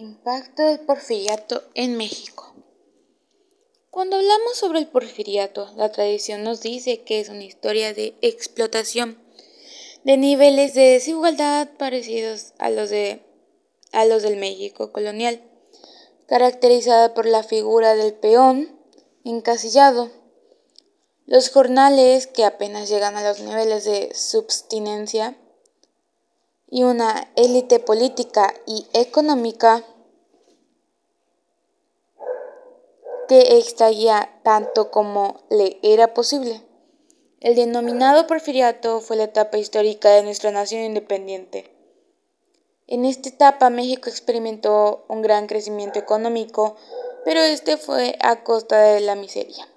Impacto del porfiriato en México. Cuando hablamos sobre el porfiriato, la tradición nos dice que es una historia de explotación, de niveles de desigualdad parecidos a los, de, a los del México colonial, caracterizada por la figura del peón encasillado, los jornales que apenas llegan a los niveles de subsistencia, y una élite política y económica que extraía tanto como le era posible. El denominado porfiriato fue la etapa histórica de nuestra nación independiente. En esta etapa México experimentó un gran crecimiento económico, pero este fue a costa de la miseria.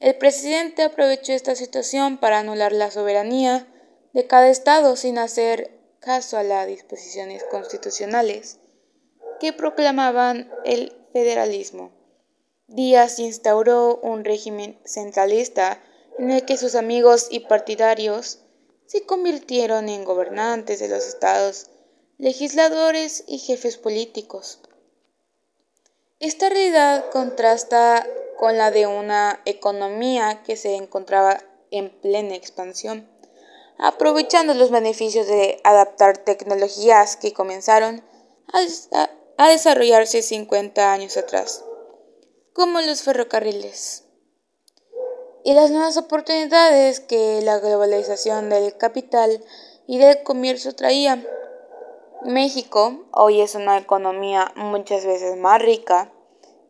El presidente aprovechó esta situación para anular la soberanía de cada estado sin hacer caso a las disposiciones constitucionales que proclamaban el federalismo. Díaz instauró un régimen centralista en el que sus amigos y partidarios se convirtieron en gobernantes de los estados, legisladores y jefes políticos. Esta realidad contrasta con la de una economía que se encontraba en plena expansión, aprovechando los beneficios de adaptar tecnologías que comenzaron a, desarrollarse 50 años atrás como los ferrocarriles y las nuevas oportunidades que la globalización del capital y del comercio traía. México hoy es una economía muchas veces más rica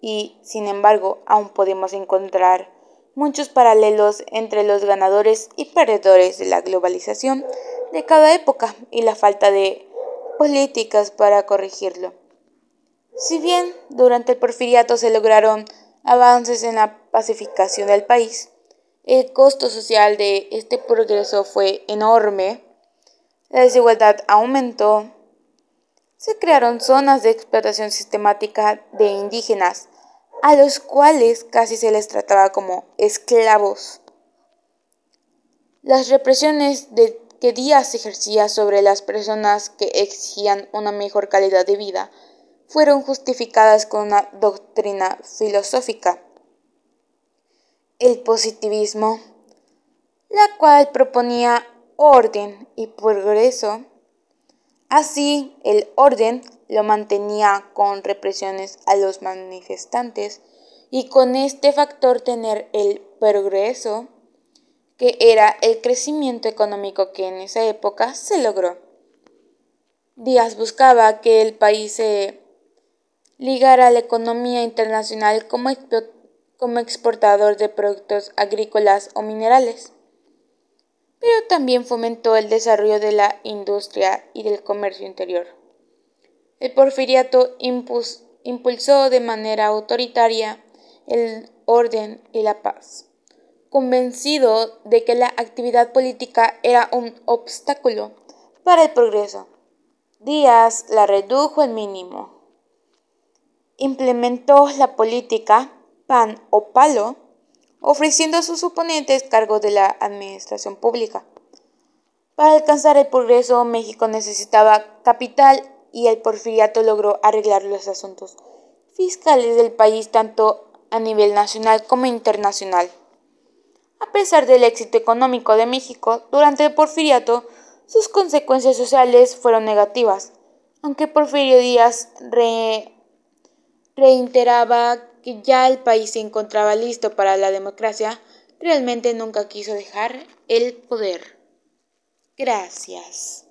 y, sin embargo, aún podemos encontrar muchos paralelos entre los ganadores y perdedores de la globalización de cada época y la falta de políticas para corregirlo. Si bien durante el porfiriato se lograron avances en la pacificación del país, el costo social de este progreso fue enorme, la desigualdad aumentó, se crearon zonas de explotación sistemática de indígenas, a los cuales casi se les trataba como esclavos. Las represiones que Díaz ejercía sobre las personas que exigían una mejor calidad de vida fueron justificadas con una doctrina filosófica, el positivismo, la cual proponía orden y progreso. Así, el orden lo mantenía con represiones a los manifestantes y con este factor tener el progreso, que era el crecimiento económico que en esa época se logró. Díaz buscaba que el país se ligar a la economía internacional como, exportador de productos agrícolas o minerales, también fomentó el desarrollo de la industria y del comercio interior. El porfiriato impulsó de manera autoritaria el orden y la paz, convencido de que la actividad política era un obstáculo para el progreso. Díaz la redujo al mínimo implementó la política pan o palo, ofreciendo a sus oponentes cargos de la administración pública. Para alcanzar el progreso, México necesitaba capital y el porfiriato logró arreglar los asuntos fiscales del país tanto a nivel nacional como internacional. A pesar del éxito económico de México durante el porfiriato, sus consecuencias sociales fueron negativas, aunque Porfirio Díaz re reiteraba que ya el país se encontraba listo para la democracia, realmente nunca quiso dejar el poder. Gracias.